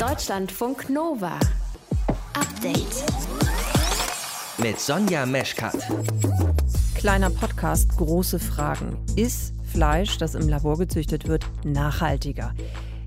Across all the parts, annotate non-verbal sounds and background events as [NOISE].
Deutschlandfunk Nova. Update. Mit Sonja Meschkat. Kleiner Podcast, große Fragen. Ist Fleisch, das im Labor gezüchtet wird, nachhaltiger?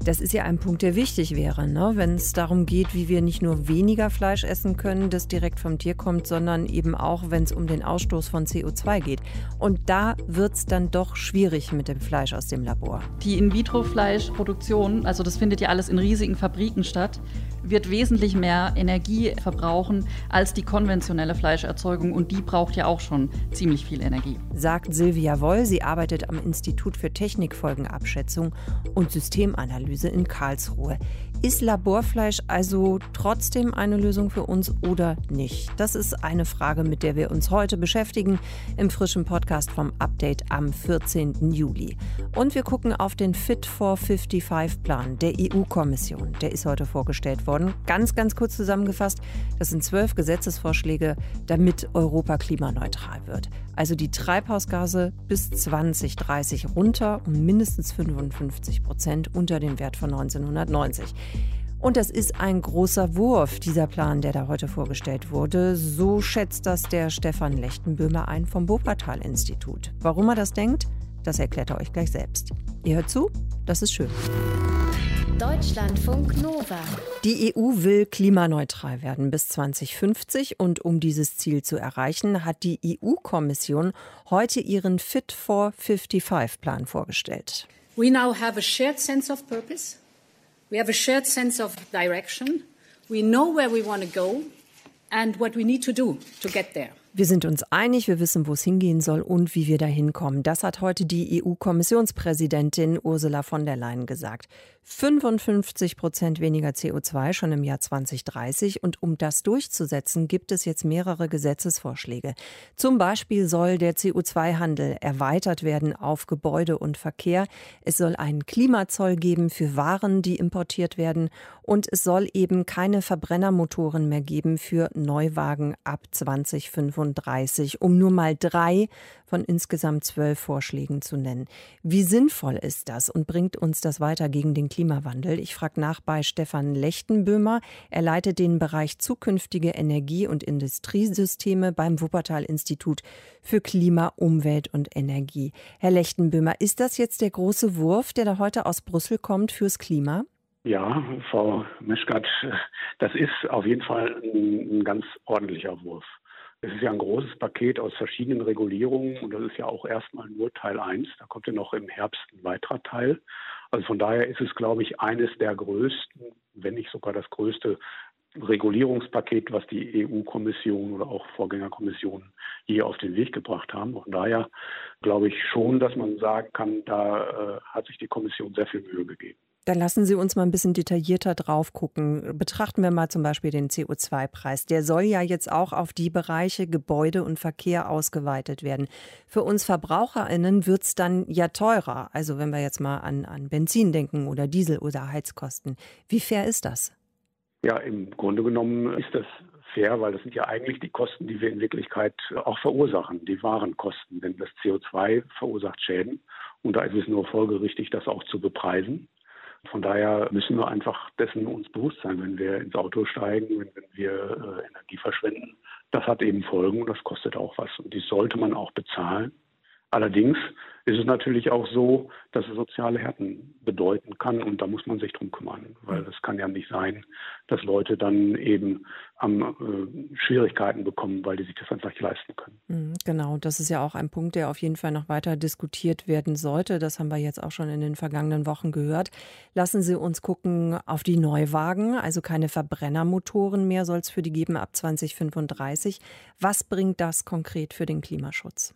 Das ist ja ein Punkt, der wichtig wäre, ne? wenn es darum geht, wie wir nicht nur weniger Fleisch essen können, das direkt vom Tier kommt, sondern eben auch, wenn es um den Ausstoß von CO2 geht. Und da wird es dann doch schwierig mit dem Fleisch aus dem Labor. Die In-vitro-Fleischproduktion, also das findet ja alles in riesigen Fabriken statt, wird wesentlich mehr Energie verbrauchen als die konventionelle Fleischerzeugung und die braucht ja auch schon ziemlich viel Energie. Sagt Silvia Woll, sie arbeitet am Institut für Technikfolgenabschätzung und Systemanalyse in Karlsruhe. Ist Laborfleisch also trotzdem eine Lösung für uns oder nicht? Das ist eine Frage, mit der wir uns heute beschäftigen im frischen Podcast vom Update am 14. Juli. Und wir gucken auf den Fit for 55 Plan der EU-Kommission. Der ist heute vorgestellt worden. Ganz, ganz kurz zusammengefasst, das sind zwölf Gesetzesvorschläge, damit Europa klimaneutral wird. Also die Treibhausgase bis 2030 runter um mindestens 55 Prozent unter dem Wert von 1990. Und das ist ein großer Wurf, dieser Plan, der da heute vorgestellt wurde. So schätzt das der Stefan Lechtenböhmer ein vom Wuppertal-Institut. Warum er das denkt, das erklärt er euch gleich selbst. Ihr hört zu, das ist schön. Deutschlandfunk Nova. Die EU will klimaneutral werden bis 2050 und um dieses Ziel zu erreichen, hat die EU-Kommission heute ihren Fit for 55 Plan vorgestellt. We now have a shared sense of purpose. We have a shared sense of direction. We know where we want to go and what we need to do to get there. Wir sind uns einig, wir wissen, wo es hingehen soll und wie wir dahin kommen. Das hat heute die EU-Kommissionspräsidentin Ursula von der Leyen gesagt. 55 Prozent weniger CO2 schon im Jahr 2030. Und um das durchzusetzen, gibt es jetzt mehrere Gesetzesvorschläge. Zum Beispiel soll der CO2-Handel erweitert werden auf Gebäude und Verkehr. Es soll einen Klimazoll geben für Waren, die importiert werden. Und es soll eben keine Verbrennermotoren mehr geben für Neuwagen ab 2025. 35, um nur mal drei von insgesamt zwölf Vorschlägen zu nennen. Wie sinnvoll ist das und bringt uns das weiter gegen den Klimawandel? Ich frage nach bei Stefan Lechtenböhmer. Er leitet den Bereich zukünftige Energie- und Industriesysteme beim Wuppertal-Institut für Klima, Umwelt und Energie. Herr Lechtenböhmer, ist das jetzt der große Wurf, der da heute aus Brüssel kommt fürs Klima? Ja, Frau Meschkat, das ist auf jeden Fall ein, ein ganz ordentlicher Wurf. Es ist ja ein großes Paket aus verschiedenen Regulierungen und das ist ja auch erstmal nur Teil 1. Da kommt ja noch im Herbst ein weiterer Teil. Also von daher ist es, glaube ich, eines der größten, wenn nicht sogar das größte Regulierungspaket, was die EU-Kommission oder auch Vorgängerkommissionen hier auf den Weg gebracht haben. Von daher glaube ich schon, dass man sagen kann, da äh, hat sich die Kommission sehr viel Mühe gegeben. Dann lassen Sie uns mal ein bisschen detaillierter drauf gucken. Betrachten wir mal zum Beispiel den CO2-Preis. Der soll ja jetzt auch auf die Bereiche Gebäude und Verkehr ausgeweitet werden. Für uns VerbraucherInnen wird es dann ja teurer. Also wenn wir jetzt mal an, an Benzin denken oder Diesel oder Heizkosten. Wie fair ist das? Ja, im Grunde genommen ist das fair, weil das sind ja eigentlich die Kosten, die wir in Wirklichkeit auch verursachen, die wahren Kosten. Denn das CO2 verursacht Schäden und da ist es nur folgerichtig, das auch zu bepreisen. Von daher müssen wir einfach dessen uns bewusst sein, wenn wir ins Auto steigen, wenn, wenn wir äh, Energie verschwenden. Das hat eben Folgen und das kostet auch was. Und die sollte man auch bezahlen. Allerdings ist es natürlich auch so, dass es soziale Härten bedeuten kann und da muss man sich drum kümmern, weil es kann ja nicht sein, dass Leute dann eben am, äh, Schwierigkeiten bekommen, weil die sich das einfach nicht leisten können. Mhm, genau, das ist ja auch ein Punkt, der auf jeden Fall noch weiter diskutiert werden sollte. Das haben wir jetzt auch schon in den vergangenen Wochen gehört. Lassen Sie uns gucken auf die Neuwagen, also keine Verbrennermotoren mehr soll es für die geben ab 2035. Was bringt das konkret für den Klimaschutz?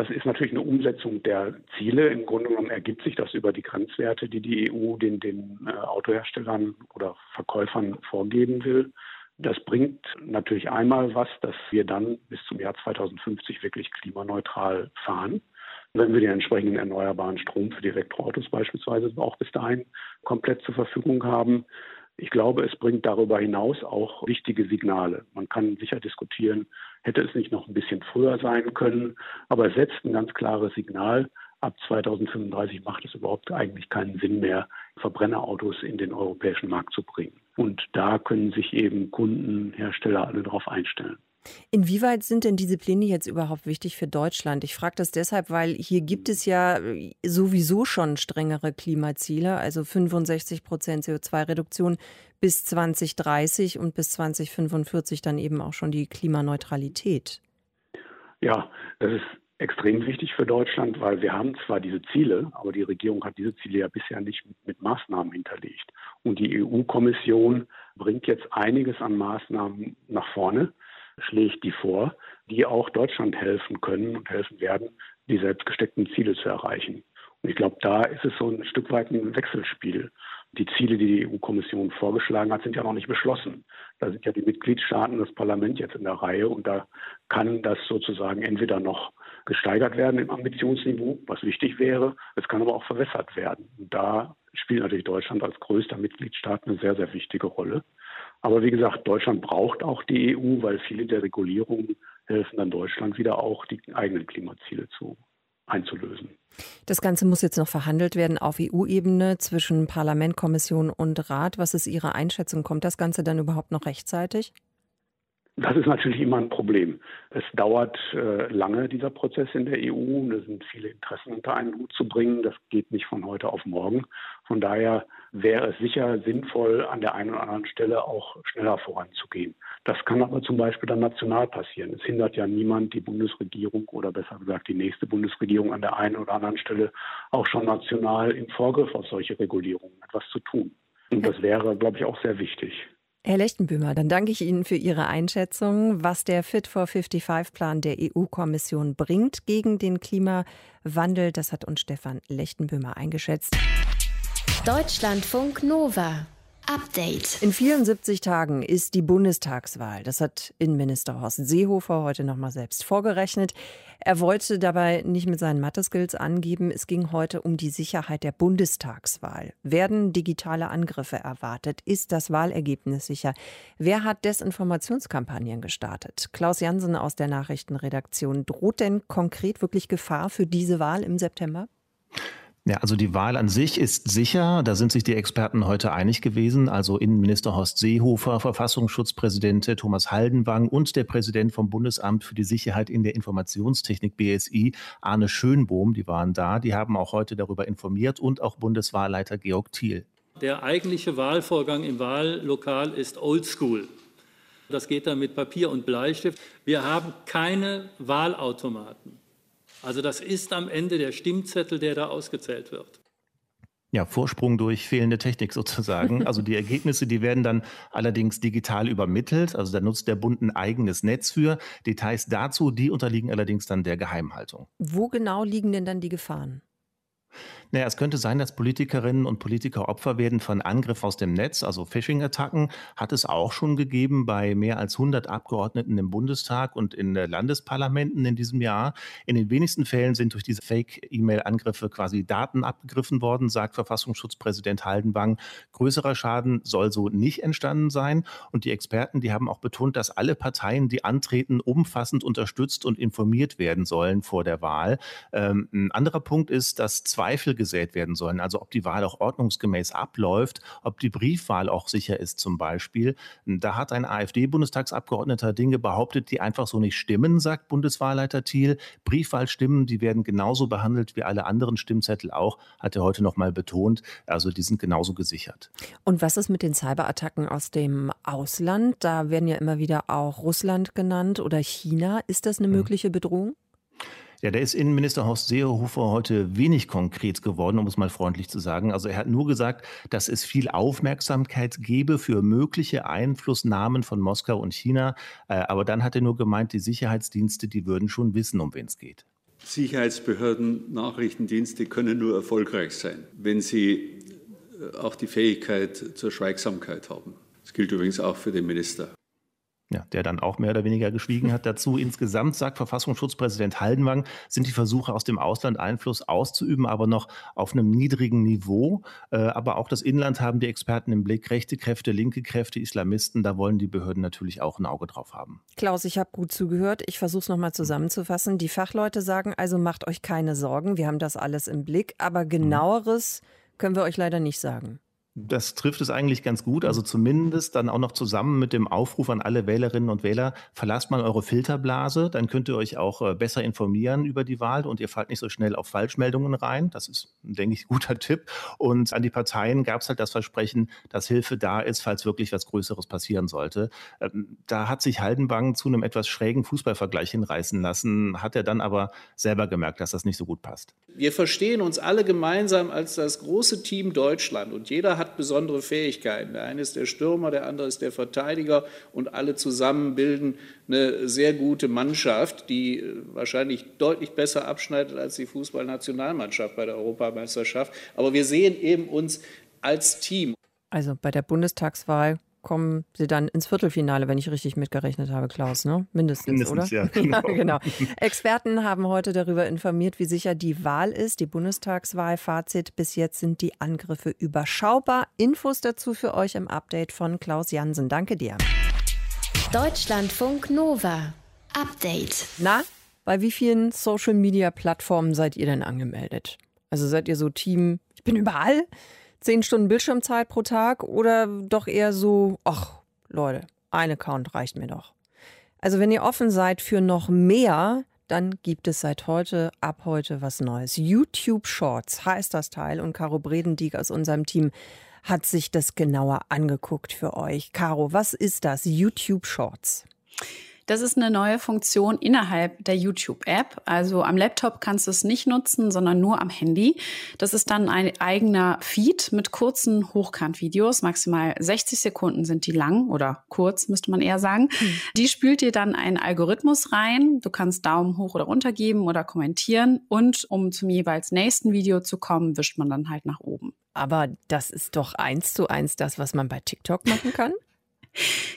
Das ist natürlich eine Umsetzung der Ziele. Im Grunde genommen ergibt sich das über die Grenzwerte, die die EU den, den äh, Autoherstellern oder Verkäufern vorgeben will. Das bringt natürlich einmal was, dass wir dann bis zum Jahr 2050 wirklich klimaneutral fahren. Wenn wir den entsprechenden erneuerbaren Strom für die Elektroautos beispielsweise auch bis dahin komplett zur Verfügung haben, ich glaube, es bringt darüber hinaus auch wichtige Signale. Man kann sicher diskutieren, hätte es nicht noch ein bisschen früher sein können, aber es setzt ein ganz klares Signal ab 2035 macht es überhaupt eigentlich keinen Sinn mehr, Verbrennerautos in den europäischen Markt zu bringen. Und da können sich eben Kunden, Hersteller alle darauf einstellen. Inwieweit sind denn diese Pläne jetzt überhaupt wichtig für Deutschland? Ich frage das deshalb, weil hier gibt es ja äh, sowieso schon strengere Klimaziele, also 65 Prozent CO2-Reduktion bis 2030 und bis 2045 dann eben auch schon die Klimaneutralität. Ja, das ist extrem wichtig für Deutschland, weil wir haben zwar diese Ziele, aber die Regierung hat diese Ziele ja bisher nicht mit, mit Maßnahmen hinterlegt. Und die EU-Kommission bringt jetzt einiges an Maßnahmen nach vorne schlägt die vor, die auch Deutschland helfen können und helfen werden, die selbstgesteckten Ziele zu erreichen. Und ich glaube, da ist es so ein Stück weit ein Wechselspiel. Die Ziele, die die EU-Kommission vorgeschlagen hat, sind ja noch nicht beschlossen. Da sind ja die Mitgliedstaaten, das Parlament jetzt in der Reihe und da kann das sozusagen entweder noch gesteigert werden im Ambitionsniveau, was wichtig wäre, es kann aber auch verwässert werden. Und da spielt natürlich Deutschland als größter Mitgliedstaat eine sehr, sehr wichtige Rolle. Aber wie gesagt, Deutschland braucht auch die EU, weil viele der Regulierungen helfen dann Deutschland wieder auch, die eigenen Klimaziele zu einzulösen. Das Ganze muss jetzt noch verhandelt werden auf EU-Ebene zwischen Parlament, Kommission und Rat. Was ist Ihre Einschätzung? Kommt das Ganze dann überhaupt noch rechtzeitig? Das ist natürlich immer ein Problem. Es dauert äh, lange, dieser Prozess in der EU. Da sind viele Interessen unter einen Hut zu bringen. Das geht nicht von heute auf morgen. Von daher wäre es sicher sinnvoll, an der einen oder anderen Stelle auch schneller voranzugehen. Das kann aber zum Beispiel dann national passieren. Es hindert ja niemand, die Bundesregierung oder besser gesagt die nächste Bundesregierung an der einen oder anderen Stelle auch schon national im Vorgriff auf solche Regulierungen etwas zu tun. Und das wäre, glaube ich, auch sehr wichtig. Herr Lechtenböhmer, dann danke ich Ihnen für Ihre Einschätzung, was der Fit for 55-Plan der EU-Kommission bringt gegen den Klimawandel. Das hat uns Stefan Lechtenböhmer eingeschätzt. Deutschlandfunk Nova. Update. In 74 Tagen ist die Bundestagswahl. Das hat Innenminister Horst Seehofer heute nochmal selbst vorgerechnet. Er wollte dabei nicht mit seinen Mathe-Skills angeben. Es ging heute um die Sicherheit der Bundestagswahl. Werden digitale Angriffe erwartet? Ist das Wahlergebnis sicher? Wer hat Desinformationskampagnen gestartet? Klaus Jansen aus der Nachrichtenredaktion. Droht denn konkret wirklich Gefahr für diese Wahl im September? Ja, also die Wahl an sich ist sicher. Da sind sich die Experten heute einig gewesen. Also Innenminister Horst Seehofer, Verfassungsschutzpräsident Thomas Haldenwang und der Präsident vom Bundesamt für die Sicherheit in der Informationstechnik BSI, Arne Schönbohm, die waren da. Die haben auch heute darüber informiert und auch Bundeswahlleiter Georg Thiel. Der eigentliche Wahlvorgang im Wahllokal ist oldschool. Das geht dann mit Papier und Bleistift. Wir haben keine Wahlautomaten. Also das ist am Ende der Stimmzettel, der da ausgezählt wird. Ja, Vorsprung durch fehlende Technik sozusagen. [LAUGHS] Also die Ergebnisse, die werden dann allerdings digital übermittelt. Also da nutzt der Bund ein eigenes Netz für. Details dazu, die unterliegen allerdings dann der Geheimhaltung. Wo genau liegen denn dann die Gefahren? Naja, es könnte sein, dass Politikerinnen und Politiker Opfer werden von Angriff aus dem Netz, also Phishing-Attacken. Hat es auch schon gegeben bei mehr als 100 Abgeordneten im Bundestag und in Landesparlamenten in diesem Jahr. In den wenigsten Fällen sind durch diese Fake-E-Mail-Angriffe quasi Daten abgegriffen worden, sagt Verfassungsschutzpräsident Haldenwang. Größerer Schaden soll so nicht entstanden sein. Und die Experten, die haben auch betont, dass alle Parteien, die antreten, umfassend unterstützt und informiert werden sollen vor der Wahl. Ähm, ein anderer Punkt ist, dass Zweifel gesät werden sollen. Also ob die Wahl auch ordnungsgemäß abläuft, ob die Briefwahl auch sicher ist zum Beispiel. Da hat ein AfD-Bundestagsabgeordneter Dinge behauptet, die einfach so nicht stimmen, sagt Bundeswahlleiter Thiel. Briefwahlstimmen, die werden genauso behandelt wie alle anderen Stimmzettel auch, hat er heute noch mal betont. Also die sind genauso gesichert. Und was ist mit den Cyberattacken aus dem Ausland? Da werden ja immer wieder auch Russland genannt oder China. Ist das eine hm. mögliche Bedrohung? Ja, der ist Innenminister Horst Seehofer heute wenig konkret geworden, um es mal freundlich zu sagen. Also er hat nur gesagt, dass es viel Aufmerksamkeit gebe für mögliche Einflussnahmen von Moskau und China. Äh, aber dann hat er nur gemeint, die Sicherheitsdienste, die würden schon wissen, um wen es geht. Sicherheitsbehörden, Nachrichtendienste können nur erfolgreich sein, wenn sie äh, auch die Fähigkeit zur Schweigsamkeit haben. Das gilt übrigens auch für den Minister. Ja, der dann auch mehr oder weniger geschwiegen hat dazu. Insgesamt, sagt Verfassungsschutzpräsident Haldenwang, sind die Versuche aus dem Ausland Einfluss auszuüben, aber noch auf einem niedrigen Niveau. Äh, aber auch das Inland haben die Experten im Blick. Rechte Kräfte, linke Kräfte, Islamisten, da wollen die Behörden natürlich auch ein Auge drauf haben. Klaus, ich habe gut zugehört. Ich versuche es nochmal zusammenzufassen. Die Fachleute sagen also, macht euch keine Sorgen. Wir haben das alles im Blick. Aber genaueres können wir euch leider nicht sagen. Das trifft es eigentlich ganz gut. Also zumindest dann auch noch zusammen mit dem Aufruf an alle Wählerinnen und Wähler, verlasst mal eure Filterblase, dann könnt ihr euch auch äh, besser informieren über die Wahl und ihr fallt nicht so schnell auf Falschmeldungen rein. Das ist, denke ich, ein guter [LAUGHS] Tipp. Und an die Parteien gab es halt das Versprechen, dass Hilfe da ist, falls wirklich was Größeres passieren sollte. Ähm, da hat sich Haldenwang zu einem etwas schrägen Fußballvergleich hinreißen lassen, hat er dann aber selber gemerkt, dass das nicht so gut passt. Wir verstehen uns alle gemeinsam als das große Team Deutschland und jeder hat besondere Fähigkeiten. Der eine ist der Stürmer, der andere ist der Verteidiger und alle zusammen bilden eine sehr gute Mannschaft, die äh, wahrscheinlich deutlich besser abschneidet als die Fußballnationalmannschaft bei der Europameisterschaft. Aber wir sehen eben uns als Team. Also bei der Bundestagswahl kommen sie dann ins Viertelfinale, wenn ich richtig mitgerechnet habe, Klaus, ne? Mindestens, Mindestens oder? Ja, [LAUGHS] genau. ja, genau. Experten haben heute darüber informiert, wie sicher die Wahl ist, die Bundestagswahl. Fazit, bis jetzt sind die Angriffe überschaubar. Infos dazu für euch im Update von Klaus Jansen. Danke dir. Deutschlandfunk Nova. Update. Na, bei wie vielen Social-Media-Plattformen seid ihr denn angemeldet? Also seid ihr so Team, ich bin überall? Zehn Stunden Bildschirmzeit pro Tag oder doch eher so, ach Leute, ein Account reicht mir doch. Also wenn ihr offen seid für noch mehr, dann gibt es seit heute, ab heute was Neues. YouTube Shorts heißt das Teil und Caro Bredendieck aus unserem Team hat sich das genauer angeguckt für euch. Caro, was ist das? YouTube Shorts. Das ist eine neue Funktion innerhalb der YouTube-App. Also am Laptop kannst du es nicht nutzen, sondern nur am Handy. Das ist dann ein eigener Feed mit kurzen Hochkant-Videos. Maximal 60 Sekunden sind die lang oder kurz, müsste man eher sagen. Mhm. Die spült dir dann einen Algorithmus rein. Du kannst Daumen hoch oder runter geben oder kommentieren. Und um zum jeweils nächsten Video zu kommen, wischt man dann halt nach oben. Aber das ist doch eins zu eins das, was man bei TikTok machen kann?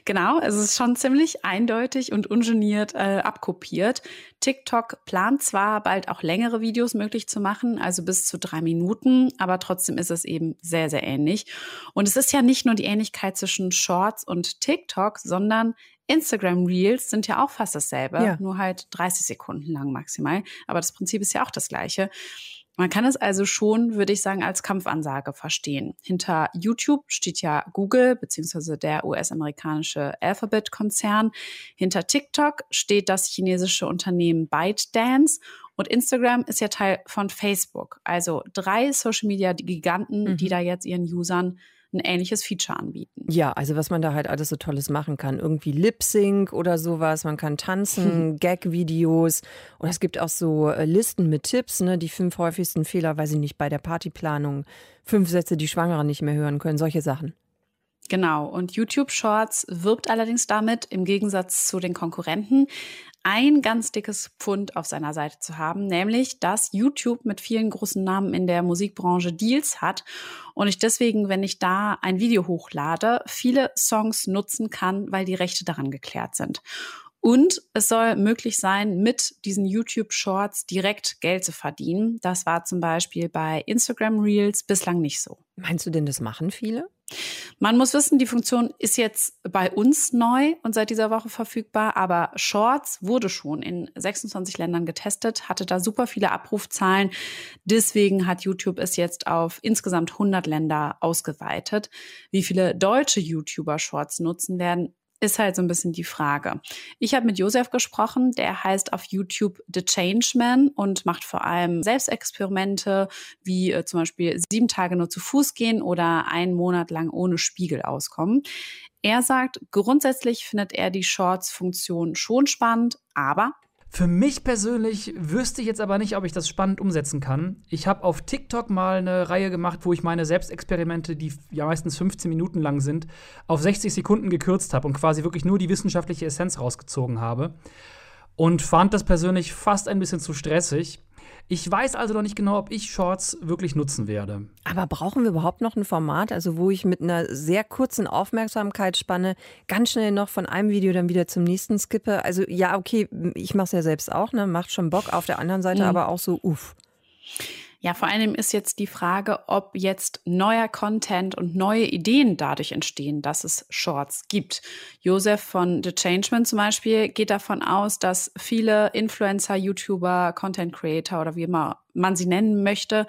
Genau, es ist schon ziemlich eindeutig und ungeniert äh, abkopiert. TikTok plant zwar bald auch längere Videos möglich zu machen, also bis zu drei Minuten, aber trotzdem ist es eben sehr, sehr ähnlich. Und es ist ja nicht nur die Ähnlichkeit zwischen Shorts und TikTok, sondern Instagram Reels sind ja auch fast dasselbe, ja. nur halt 30 Sekunden lang maximal. Aber das Prinzip ist ja auch das gleiche. Man kann es also schon, würde ich sagen, als Kampfansage verstehen. Hinter YouTube steht ja Google beziehungsweise der US-amerikanische Alphabet-Konzern. Hinter TikTok steht das chinesische Unternehmen ByteDance und Instagram ist ja Teil von Facebook. Also drei Social-Media-Giganten, mhm. die da jetzt ihren Usern ein ähnliches Feature anbieten. Ja, also was man da halt alles so Tolles machen kann. Irgendwie Lip-Sync oder sowas. Man kann tanzen, [LAUGHS] Gag-Videos. Oder es gibt auch so äh, Listen mit Tipps, ne? Die fünf häufigsten Fehler, weiß ich nicht, bei der Partyplanung. Fünf Sätze, die Schwangere nicht mehr hören können. Solche Sachen. Genau, und YouTube Shorts wirbt allerdings damit, im Gegensatz zu den Konkurrenten, ein ganz dickes Pfund auf seiner Seite zu haben, nämlich dass YouTube mit vielen großen Namen in der Musikbranche Deals hat und ich deswegen, wenn ich da ein Video hochlade, viele Songs nutzen kann, weil die Rechte daran geklärt sind. Und es soll möglich sein, mit diesen YouTube Shorts direkt Geld zu verdienen. Das war zum Beispiel bei Instagram Reels bislang nicht so. Meinst du denn, das machen viele? Man muss wissen, die Funktion ist jetzt bei uns neu und seit dieser Woche verfügbar, aber Shorts wurde schon in 26 Ländern getestet, hatte da super viele Abrufzahlen. Deswegen hat YouTube es jetzt auf insgesamt 100 Länder ausgeweitet. Wie viele deutsche YouTuber Shorts nutzen werden, ist halt so ein bisschen die Frage. Ich habe mit Josef gesprochen, der heißt auf YouTube The Changeman und macht vor allem Selbstexperimente, wie äh, zum Beispiel sieben Tage nur zu Fuß gehen oder einen Monat lang ohne Spiegel auskommen. Er sagt, grundsätzlich findet er die Shorts-Funktion schon spannend, aber für mich persönlich wüsste ich jetzt aber nicht, ob ich das spannend umsetzen kann. Ich habe auf TikTok mal eine Reihe gemacht, wo ich meine Selbstexperimente, die ja meistens 15 Minuten lang sind, auf 60 Sekunden gekürzt habe und quasi wirklich nur die wissenschaftliche Essenz rausgezogen habe. Und fand das persönlich fast ein bisschen zu stressig. Ich weiß also noch nicht genau, ob ich Shorts wirklich nutzen werde. Aber brauchen wir überhaupt noch ein Format, also wo ich mit einer sehr kurzen Aufmerksamkeitsspanne ganz schnell noch von einem Video dann wieder zum nächsten skippe? Also ja, okay, ich mache es ja selbst auch, ne? macht schon Bock. Auf der anderen Seite mhm. aber auch so, uff. Ja, vor allem ist jetzt die Frage, ob jetzt neuer Content und neue Ideen dadurch entstehen, dass es Shorts gibt. Josef von The Changeman zum Beispiel geht davon aus, dass viele Influencer, YouTuber, Content Creator oder wie immer man sie nennen möchte,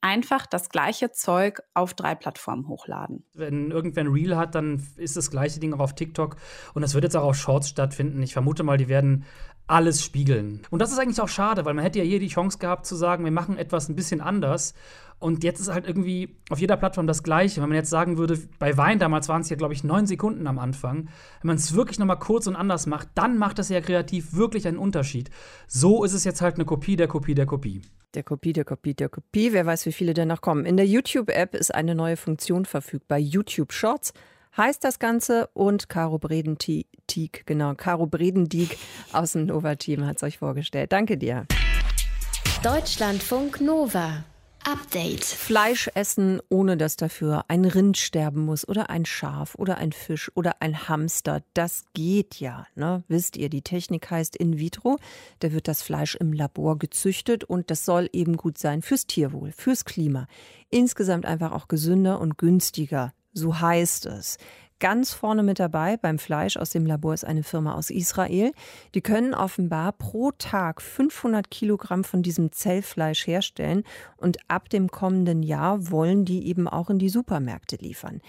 einfach das gleiche Zeug auf drei Plattformen hochladen. Wenn irgendwer ein Reel hat, dann ist das gleiche Ding auch auf TikTok und das wird jetzt auch auf Shorts stattfinden. Ich vermute mal, die werden alles spiegeln. Und das ist eigentlich auch schade, weil man hätte ja hier die Chance gehabt zu sagen, wir machen etwas ein bisschen anders. Und jetzt ist halt irgendwie auf jeder Plattform das Gleiche. Wenn man jetzt sagen würde, bei Wein damals waren es ja, glaube ich, neun Sekunden am Anfang. Wenn man es wirklich nochmal kurz und anders macht, dann macht das ja kreativ wirklich einen Unterschied. So ist es jetzt halt eine Kopie der Kopie der Kopie. Der Kopie, der Kopie, der Kopie. Wer weiß, wie viele denn noch kommen. In der YouTube-App ist eine neue Funktion verfügbar. YouTube Shorts heißt das Ganze und Caro Bredentiek, genau, Caro Bredendieck aus dem Nova-Team hat es euch vorgestellt. Danke dir. Deutschlandfunk Nova. Update. Fleisch essen, ohne dass dafür ein Rind sterben muss oder ein Schaf oder ein Fisch oder ein Hamster. Das geht ja. Ne? Wisst ihr, die Technik heißt in vitro. Da wird das Fleisch im Labor gezüchtet und das soll eben gut sein fürs Tierwohl, fürs Klima. Insgesamt einfach auch gesünder und günstiger so heißt es. Ganz vorne mit dabei beim Fleisch aus dem Labor ist eine Firma aus Israel. Die können offenbar pro Tag 500 Kilogramm von diesem Zellfleisch herstellen und ab dem kommenden Jahr wollen die eben auch in die Supermärkte liefern.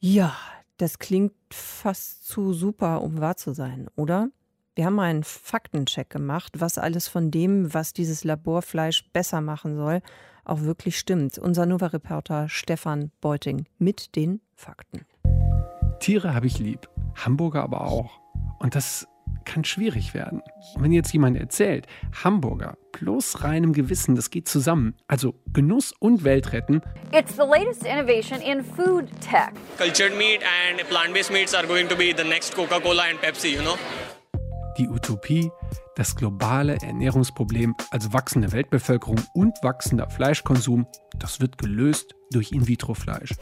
Ja, das klingt fast zu super, um wahr zu sein, oder? Wir haben einen Faktencheck gemacht, was alles von dem, was dieses Laborfleisch besser machen soll, auch wirklich stimmt. Unser Nova-Reporter Stefan Beuting mit den Fakten. Tiere habe ich lieb, Hamburger aber auch. Und das kann schwierig werden. Und wenn jetzt jemand erzählt, Hamburger plus reinem Gewissen, das geht zusammen. Also Genuss und Welt retten. It's the latest innovation in food tech. Cultured meat and plant-based meats are going to be the next Coca-Cola and Pepsi, you know. Die Utopie das globale Ernährungsproblem als wachsende Weltbevölkerung und wachsender Fleischkonsum, das wird gelöst durch In-vitro-Fleisch.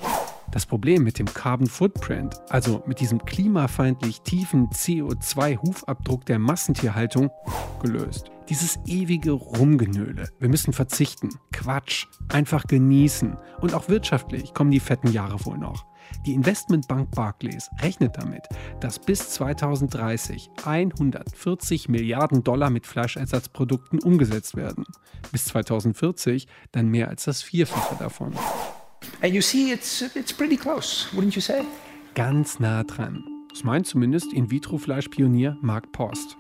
Das Problem mit dem Carbon Footprint, also mit diesem klimafeindlich tiefen CO2-Hufabdruck der Massentierhaltung, gelöst. Dieses ewige Rumgenöle. Wir müssen verzichten. Quatsch. Einfach genießen. Und auch wirtschaftlich kommen die fetten Jahre wohl noch. Die Investmentbank Barclays rechnet damit, dass bis 2030 140 Milliarden Dollar mit Fleischersatzprodukten umgesetzt werden. Bis 2040 dann mehr als das Vierfache davon. And you see, it's, it's pretty close, wouldn't you say? Ganz nah dran. Das meint zumindest In-vitro-Fleischpionier Mark Post.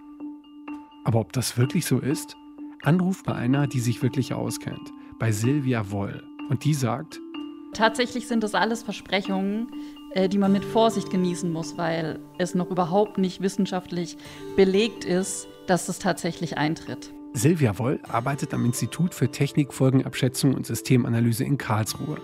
Aber ob das wirklich so ist? Anruf bei einer, die sich wirklich auskennt, bei Silvia Woll. Und die sagt, Tatsächlich sind das alles Versprechungen, äh, die man mit Vorsicht genießen muss, weil es noch überhaupt nicht wissenschaftlich belegt ist, dass es tatsächlich eintritt. Silvia Woll arbeitet am Institut für Technikfolgenabschätzung und Systemanalyse in Karlsruhe.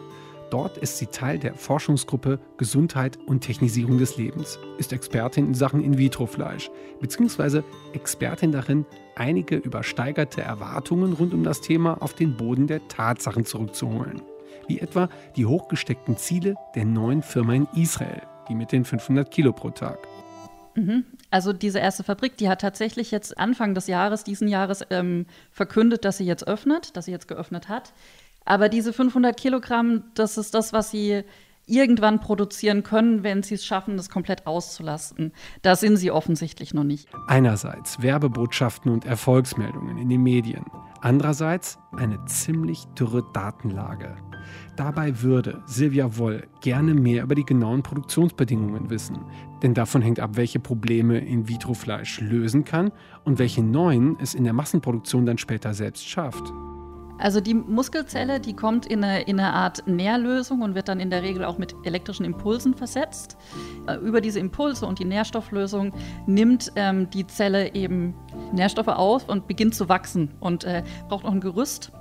Dort ist sie Teil der Forschungsgruppe Gesundheit und Technisierung des Lebens, ist Expertin in Sachen In-vitro-Fleisch, beziehungsweise Expertin darin, einige übersteigerte Erwartungen rund um das Thema auf den Boden der Tatsachen zurückzuholen wie etwa die hochgesteckten Ziele der neuen Firma in Israel, die mit den 500 Kilo pro Tag. Mhm. Also diese erste Fabrik, die hat tatsächlich jetzt Anfang des Jahres, diesen Jahres, ähm, verkündet, dass sie jetzt öffnet, dass sie jetzt geöffnet hat. Aber diese 500 Kilogramm, das ist das, was sie irgendwann produzieren können, wenn sie es schaffen, das komplett auszulasten. Da sind sie offensichtlich noch nicht. Einerseits Werbebotschaften und Erfolgsmeldungen in den Medien. Andererseits eine ziemlich dürre Datenlage. Dabei würde Silvia Woll gerne mehr über die genauen Produktionsbedingungen wissen. Denn davon hängt ab, welche Probleme In-vitro-Fleisch lösen kann und welche neuen es in der Massenproduktion dann später selbst schafft. Also die Muskelzelle, die kommt in eine, in eine, Art Nährlösung und wird dann in der Regel auch mit elektrischen Impulsen versetzt. Äh, über diese Impulse und die Nährstofflösung nimmt ähm, die Zelle eben Nährstoffe auf und beginnt zu wachsen und äh, braucht auch ein Gerüst,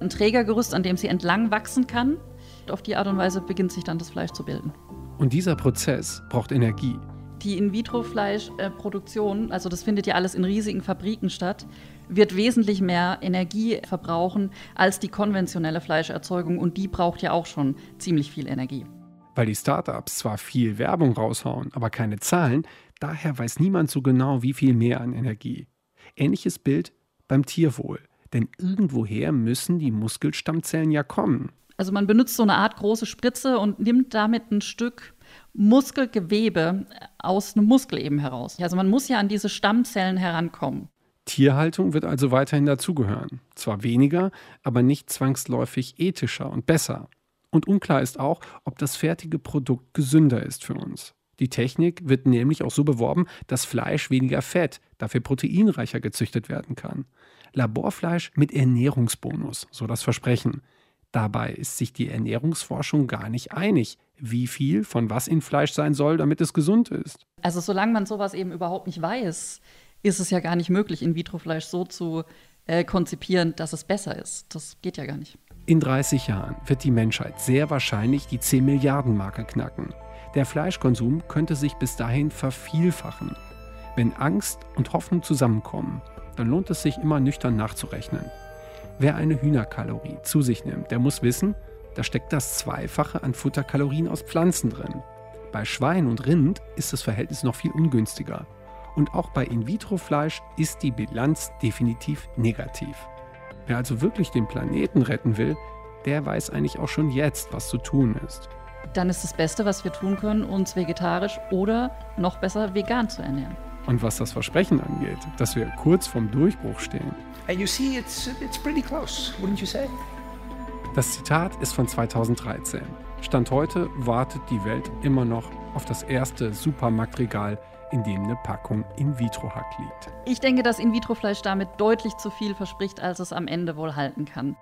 ein Trägergerüst, an dem sie entlang wachsen kann. Und auf die Art und Weise beginnt sich dann das Fleisch zu bilden. Und dieser Prozess braucht Energie. Die In-vitro-Fleischproduktion, also das findet ja alles in riesigen Fabriken statt, wird wesentlich mehr Energie verbrauchen als die konventionelle Fleischerzeugung und die braucht ja auch schon ziemlich viel Energie. Weil die Startups zwar viel Werbung raushauen, aber keine Zahlen, daher weiß niemand so genau, wie viel mehr an Energie. Ähnliches Bild beim Tierwohl. Denn irgendwoher müssen die Muskelstammzellen ja kommen. Also man benutzt so eine Art große Spritze und nimmt damit ein Stück Muskelgewebe aus einem Muskel eben heraus. Also man muss ja an diese Stammzellen herankommen. Tierhaltung wird also weiterhin dazugehören. Zwar weniger, aber nicht zwangsläufig ethischer und besser. Und unklar ist auch, ob das fertige Produkt gesünder ist für uns. Die Technik wird nämlich auch so beworben, dass Fleisch weniger fett, dafür proteinreicher gezüchtet werden kann. Laborfleisch mit Ernährungsbonus, so das Versprechen. Dabei ist sich die Ernährungsforschung gar nicht einig, wie viel von was in Fleisch sein soll, damit es gesund ist. Also solange man sowas eben überhaupt nicht weiß, ist es ja gar nicht möglich, In-vitro-Fleisch so zu äh, konzipieren, dass es besser ist. Das geht ja gar nicht. In 30 Jahren wird die Menschheit sehr wahrscheinlich die 10 Milliarden Marke knacken. Der Fleischkonsum könnte sich bis dahin vervielfachen. Wenn Angst und Hoffnung zusammenkommen, dann lohnt es sich immer nüchtern nachzurechnen. Wer eine Hühnerkalorie zu sich nimmt, der muss wissen, da steckt das Zweifache an Futterkalorien aus Pflanzen drin. Bei Schwein und Rind ist das Verhältnis noch viel ungünstiger. Und auch bei In-vitro-Fleisch ist die Bilanz definitiv negativ. Wer also wirklich den Planeten retten will, der weiß eigentlich auch schon jetzt, was zu tun ist. Dann ist das Beste, was wir tun können, uns vegetarisch oder noch besser vegan zu ernähren. Und was das Versprechen angeht, dass wir kurz vorm Durchbruch stehen. And you see, it's, it's pretty close, wouldn't you say? Das Zitat ist von 2013. Stand heute wartet die Welt immer noch auf das erste Supermarktregal, in dem eine Packung In-vitro-Hack liegt. Ich denke, dass In-vitro-Fleisch damit deutlich zu viel verspricht, als es am Ende wohl halten kann.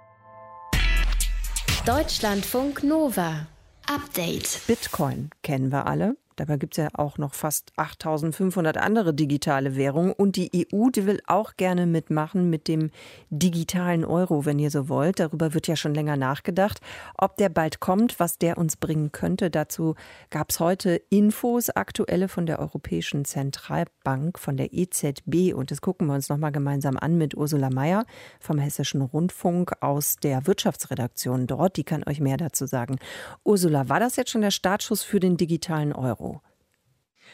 Deutschlandfunk Nova. Update. Bitcoin kennen wir alle. Dabei gibt es ja auch noch fast 8500 andere digitale Währungen. Und die EU, die will auch gerne mitmachen mit dem digitalen Euro, wenn ihr so wollt. Darüber wird ja schon länger nachgedacht. Ob der bald kommt, was der uns bringen könnte, dazu gab es heute Infos, aktuelle von der Europäischen Zentralbank, von der EZB. Und das gucken wir uns nochmal gemeinsam an mit Ursula Mayer vom Hessischen Rundfunk aus der Wirtschaftsredaktion dort. Die kann euch mehr dazu sagen. Ursula, war das jetzt schon der Startschuss für den digitalen Euro?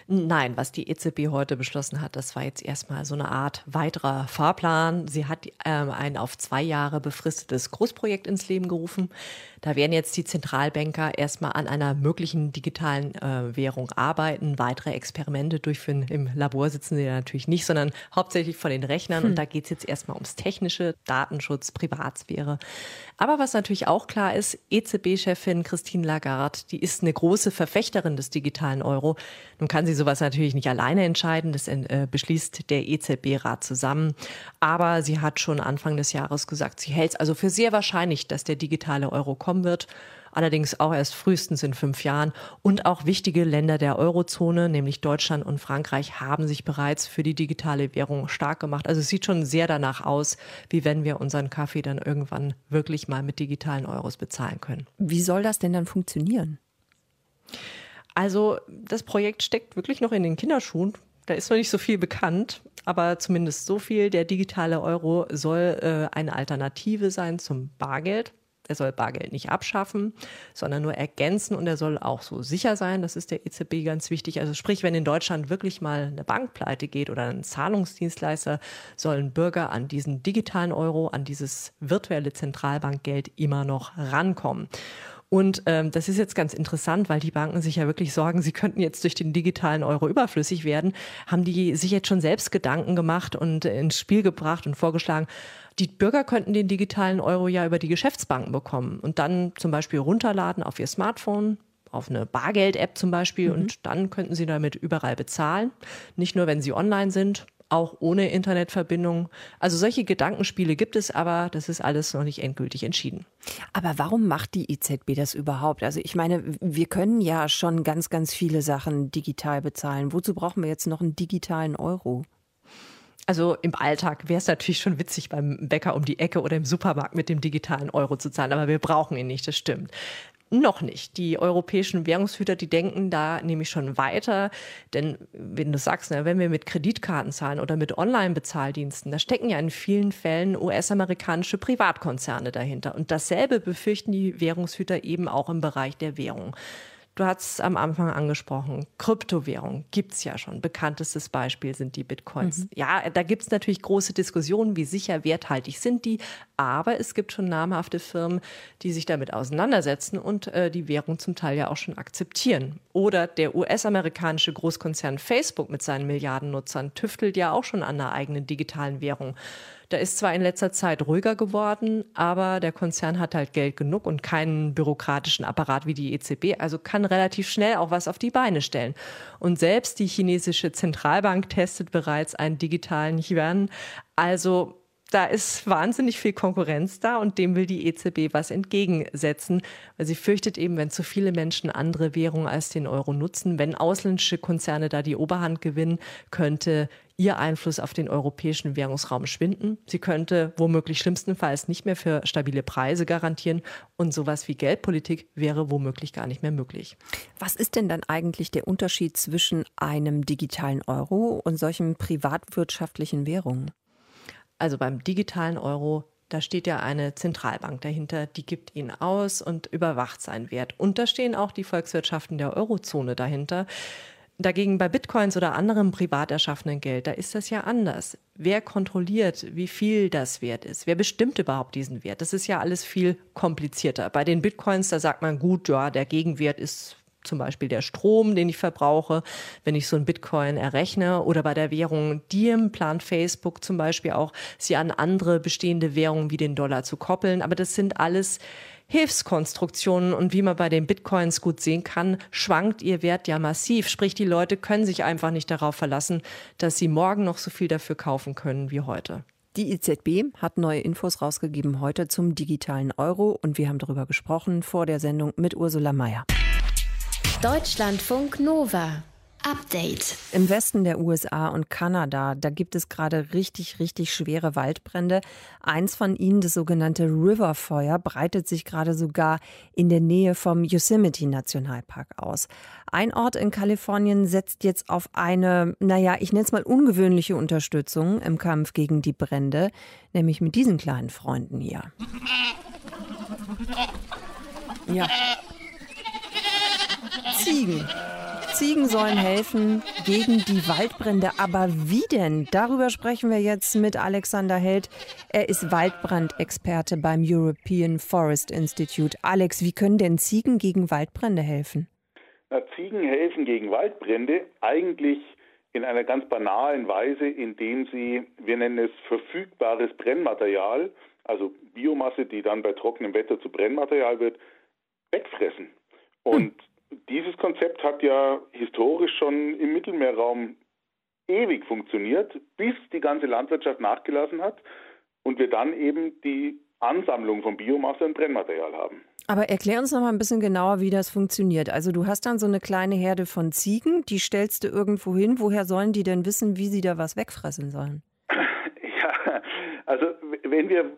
Nein, was die EZB heute beschlossen hat, das war jetzt erstmal so eine Art weiterer Fahrplan. Sie hat ähm, ein auf zwei Jahre befristetes Großprojekt ins Leben gerufen. Da werden jetzt die Zentralbanker erstmal an einer möglichen digitalen äh, Währung arbeiten, weitere Experimente durchführen. Im Labor sitzen sie ja natürlich nicht, sondern hauptsächlich von den Rechnern. Hm. Und da geht es jetzt erstmal ums Technische, Datenschutz, Privatsphäre. Aber was natürlich auch klar ist, EZB-Chefin Christine Lagarde, die ist eine große Verfechterin des digitalen Euro. Nun kann sie sowas natürlich nicht alleine entscheiden. Das äh, beschließt der EZB-Rat zusammen. Aber sie hat schon Anfang des Jahres gesagt, sie hält es also für sehr wahrscheinlich, dass der digitale Euro kommen wird allerdings auch erst frühestens in fünf Jahren. Und auch wichtige Länder der Eurozone, nämlich Deutschland und Frankreich, haben sich bereits für die digitale Währung stark gemacht. Also es sieht schon sehr danach aus, wie wenn wir unseren Kaffee dann irgendwann wirklich mal mit digitalen Euros bezahlen können. Wie soll das denn dann funktionieren? Also das Projekt steckt wirklich noch in den Kinderschuhen. Da ist noch nicht so viel bekannt, aber zumindest so viel. Der digitale Euro soll äh, eine Alternative sein zum Bargeld. Er soll Bargeld nicht abschaffen, sondern nur ergänzen und er soll auch so sicher sein. Das ist der EZB ganz wichtig. Also sprich, wenn in Deutschland wirklich mal eine Bank pleite geht oder ein Zahlungsdienstleister, sollen Bürger an diesen digitalen Euro, an dieses virtuelle Zentralbankgeld immer noch rankommen. Und ähm, das ist jetzt ganz interessant, weil die Banken sich ja wirklich sorgen, sie könnten jetzt durch den digitalen Euro überflüssig werden. Haben die sich jetzt schon selbst Gedanken gemacht und ins Spiel gebracht und vorgeschlagen, die Bürger könnten den digitalen Euro ja über die Geschäftsbanken bekommen und dann zum Beispiel runterladen auf ihr Smartphone, auf eine Bargeld-App zum Beispiel mhm. und dann könnten sie damit überall bezahlen. Nicht nur, wenn sie online sind, auch ohne Internetverbindung. Also solche Gedankenspiele gibt es, aber das ist alles noch nicht endgültig entschieden. Aber warum macht die EZB das überhaupt? Also ich meine, wir können ja schon ganz, ganz viele Sachen digital bezahlen. Wozu brauchen wir jetzt noch einen digitalen Euro? Also im Alltag wäre es natürlich schon witzig, beim Bäcker um die Ecke oder im Supermarkt mit dem digitalen Euro zu zahlen, aber wir brauchen ihn nicht, das stimmt. Noch nicht. Die europäischen Währungshüter, die denken da nämlich schon weiter. Denn wenn du sagst, wenn wir mit Kreditkarten zahlen oder mit Online-Bezahldiensten, da stecken ja in vielen Fällen US-amerikanische Privatkonzerne dahinter. Und dasselbe befürchten die Währungshüter eben auch im Bereich der Währung. Du hast es am Anfang angesprochen. Kryptowährung gibt es ja schon. Bekanntestes Beispiel sind die Bitcoins. Mhm. Ja, da gibt es natürlich große Diskussionen, wie sicher werthaltig sind die. Aber es gibt schon namhafte Firmen, die sich damit auseinandersetzen und äh, die Währung zum Teil ja auch schon akzeptieren. Oder der US-amerikanische Großkonzern Facebook mit seinen Milliarden Nutzern tüftelt ja auch schon an einer eigenen digitalen Währung. Da ist zwar in letzter Zeit ruhiger geworden, aber der Konzern hat halt Geld genug und keinen bürokratischen Apparat wie die EZB, also kann relativ schnell auch was auf die Beine stellen. Und selbst die chinesische Zentralbank testet bereits einen digitalen Yuan. Also da ist wahnsinnig viel Konkurrenz da und dem will die EZB was entgegensetzen, weil sie fürchtet eben, wenn zu viele Menschen andere Währungen als den Euro nutzen, wenn ausländische Konzerne da die Oberhand gewinnen, könnte ihr Einfluss auf den europäischen Währungsraum schwinden. Sie könnte womöglich schlimmstenfalls nicht mehr für stabile Preise garantieren und sowas wie Geldpolitik wäre womöglich gar nicht mehr möglich. Was ist denn dann eigentlich der Unterschied zwischen einem digitalen Euro und solchen privatwirtschaftlichen Währungen? Also beim digitalen Euro, da steht ja eine Zentralbank dahinter, die gibt ihn aus und überwacht seinen Wert. Und da stehen auch die Volkswirtschaften der Eurozone dahinter. Dagegen bei Bitcoins oder anderem privat erschaffenen Geld, da ist das ja anders. Wer kontrolliert, wie viel das wert ist? Wer bestimmt überhaupt diesen Wert? Das ist ja alles viel komplizierter. Bei den Bitcoins, da sagt man gut, ja, der Gegenwert ist zum Beispiel der Strom, den ich verbrauche, wenn ich so ein Bitcoin errechne oder bei der Währung Diem plant Facebook zum Beispiel auch, sie an andere bestehende Währungen wie den Dollar zu koppeln. Aber das sind alles Hilfskonstruktionen und wie man bei den Bitcoins gut sehen kann, schwankt ihr Wert ja massiv. Sprich, die Leute können sich einfach nicht darauf verlassen, dass sie morgen noch so viel dafür kaufen können wie heute. Die EZB hat neue Infos rausgegeben heute zum digitalen Euro und wir haben darüber gesprochen vor der Sendung mit Ursula Mayer. Deutschlandfunk Nova. Update. Im Westen der USA und Kanada, da gibt es gerade richtig, richtig schwere Waldbrände. Eins von ihnen, das sogenannte Riverfeuer, breitet sich gerade sogar in der Nähe vom Yosemite Nationalpark aus. Ein Ort in Kalifornien setzt jetzt auf eine, naja, ich nenne es mal ungewöhnliche Unterstützung im Kampf gegen die Brände, nämlich mit diesen kleinen Freunden hier. Ja, Ziegen. Ziegen sollen helfen gegen die Waldbrände. Aber wie denn? Darüber sprechen wir jetzt mit Alexander Held. Er ist Waldbrandexperte beim European Forest Institute. Alex, wie können denn Ziegen gegen Waldbrände helfen? Na, Ziegen helfen gegen Waldbrände eigentlich in einer ganz banalen Weise, indem sie, wir nennen es verfügbares Brennmaterial, also Biomasse, die dann bei trockenem Wetter zu Brennmaterial wird, wegfressen. Und hm dieses Konzept hat ja historisch schon im Mittelmeerraum ewig funktioniert, bis die ganze Landwirtschaft nachgelassen hat und wir dann eben die Ansammlung von Biomasse und Brennmaterial haben. Aber erklär uns noch mal ein bisschen genauer, wie das funktioniert. Also du hast dann so eine kleine Herde von Ziegen, die stellst du irgendwo hin. Woher sollen die denn wissen, wie sie da was wegfressen sollen? [LAUGHS] Ja, also wenn wir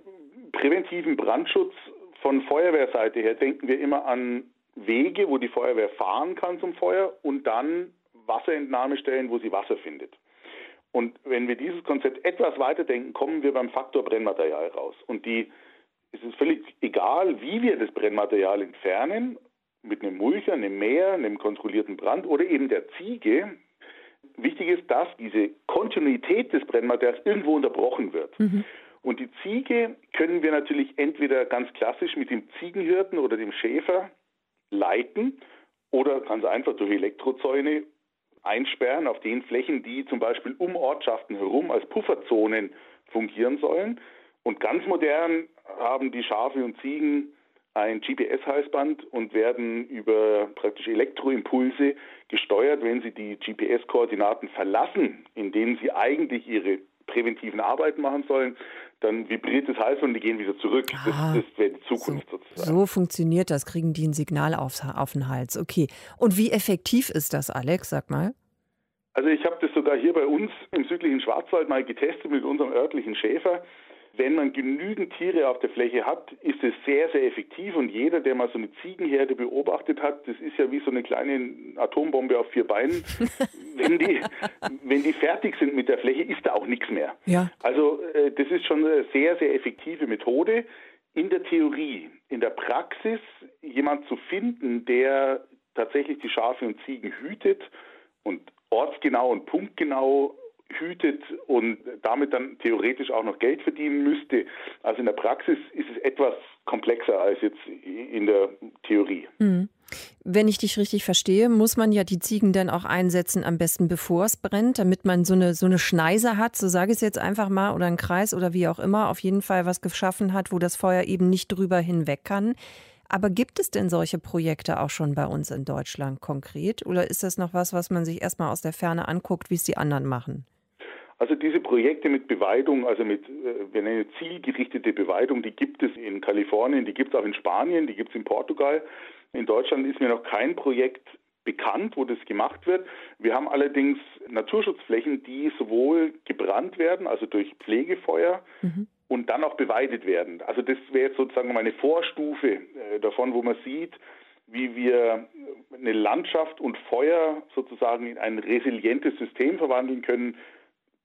präventiven Brandschutz von Feuerwehrseite her denken wir immer an Wege, wo die Feuerwehr fahren kann zum Feuer und dann Wasserentnahmestellen, wo sie Wasser findet. Und wenn wir dieses Konzept etwas weiterdenken, kommen wir beim Faktor Brennmaterial raus. Und die, es ist völlig egal, wie wir das Brennmaterial entfernen, mit einem Mulcher, einem Mäher, einem kontrollierten Brand oder eben der Ziege. Wichtig ist, dass diese Kontinuität des Brennmaterials irgendwo unterbrochen wird. Mhm. Und die Ziege können wir natürlich entweder ganz klassisch mit dem Ziegenhirten oder dem Schäfer leiten oder ganz einfach durch Elektrozäune einsperren auf den Flächen, die zum Beispiel um Ortschaften herum als Pufferzonen fungieren sollen. Und ganz modern haben die Schafe und Ziegen ein GPS-Halsband und werden über praktisch Elektroimpulse gesteuert, wenn sie die GPS-Koordinaten verlassen, in denen sie eigentlich ihre präventiven Arbeiten machen sollen, dann vibriert das Halsband und die gehen wieder zurück. Ah, das, das wäre die Zukunft so, sozusagen. So funktioniert das, kriegen die ein Signal auf, auf den Hals. Okay. Und wie effektiv ist das, Alex? Sag mal. Also ich habe das sogar hier bei uns im südlichen Schwarzwald mal getestet mit unserem örtlichen Schäfer. Wenn man genügend Tiere auf der Fläche hat, ist es sehr, sehr effektiv. Und jeder, der mal so eine Ziegenherde beobachtet hat, das ist ja wie so eine kleine Atombombe auf vier Beinen. [LAUGHS] wenn, die, wenn die fertig sind mit der Fläche, ist da auch nichts mehr. Ja. Also äh, das ist schon eine sehr, sehr effektive Methode. In der Theorie, in der Praxis, jemand zu finden, der tatsächlich die Schafe und Ziegen hütet und ortsgenau und punktgenau hütet und damit dann theoretisch auch noch Geld verdienen müsste. Also in der Praxis ist es etwas komplexer als jetzt in der Theorie. Mhm. Wenn ich dich richtig verstehe, muss man ja die Ziegen dann auch einsetzen, am besten bevor es brennt, damit man so eine, so eine Schneise hat, so sage ich es jetzt einfach mal, oder einen Kreis oder wie auch immer, auf jeden Fall was geschaffen hat, wo das Feuer eben nicht drüber hinweg kann. Aber gibt es denn solche Projekte auch schon bei uns in Deutschland konkret? Oder ist das noch was, was man sich erstmal aus der Ferne anguckt, wie es die anderen machen? Also diese Projekte mit Beweidung, also mit, äh, wir nennen zielgerichtete Beweidung, die gibt es in Kalifornien, die gibt es auch in Spanien, die gibt es in Portugal. In Deutschland ist mir noch kein Projekt bekannt, wo das gemacht wird. Wir haben allerdings Naturschutzflächen, die sowohl gebrannt werden, also durch Pflegefeuer, mhm. und dann auch beweidet werden. Also das wäre jetzt sozusagen eine Vorstufe äh, davon, wo man sieht, wie wir eine Landschaft und Feuer sozusagen in ein resilientes System verwandeln können,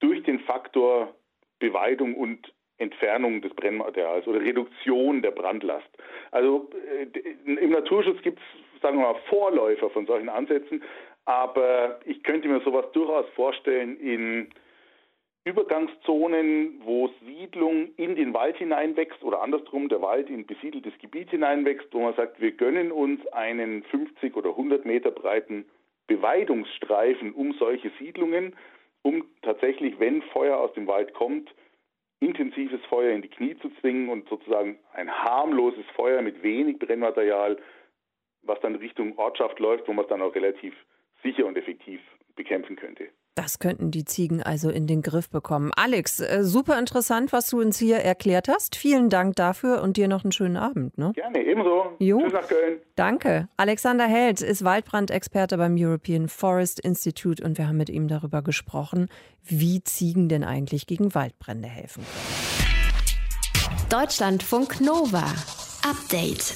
durch den Faktor Beweidung und Entfernung des Brennmaterials oder Reduktion der Brandlast. Also äh, im Naturschutz gibt es, sagen wir mal, Vorläufer von solchen Ansätzen, aber ich könnte mir sowas durchaus vorstellen in Übergangszonen, wo Siedlung in den Wald hineinwächst oder andersrum der Wald in besiedeltes Gebiet hineinwächst, wo man sagt, wir gönnen uns einen 50 oder 100 Meter breiten Beweidungsstreifen um solche Siedlungen um tatsächlich, wenn Feuer aus dem Wald kommt, intensives Feuer in die Knie zu zwingen und sozusagen ein harmloses Feuer mit wenig Brennmaterial, was dann Richtung Ortschaft läuft, wo man es dann auch relativ sicher und effektiv bekämpfen könnte. Das könnten die Ziegen also in den Griff bekommen. Alex, äh, super interessant, was du uns hier erklärt hast. Vielen Dank dafür und dir noch einen schönen Abend. Ne? Gerne, ebenso. Jo. Tschüss nach Köln. Danke. Alexander Held ist Waldbrandexperte beim European Forest Institute und wir haben mit ihm darüber gesprochen, wie Ziegen denn eigentlich gegen Waldbrände helfen können. Deutschlandfunk Nova. Update.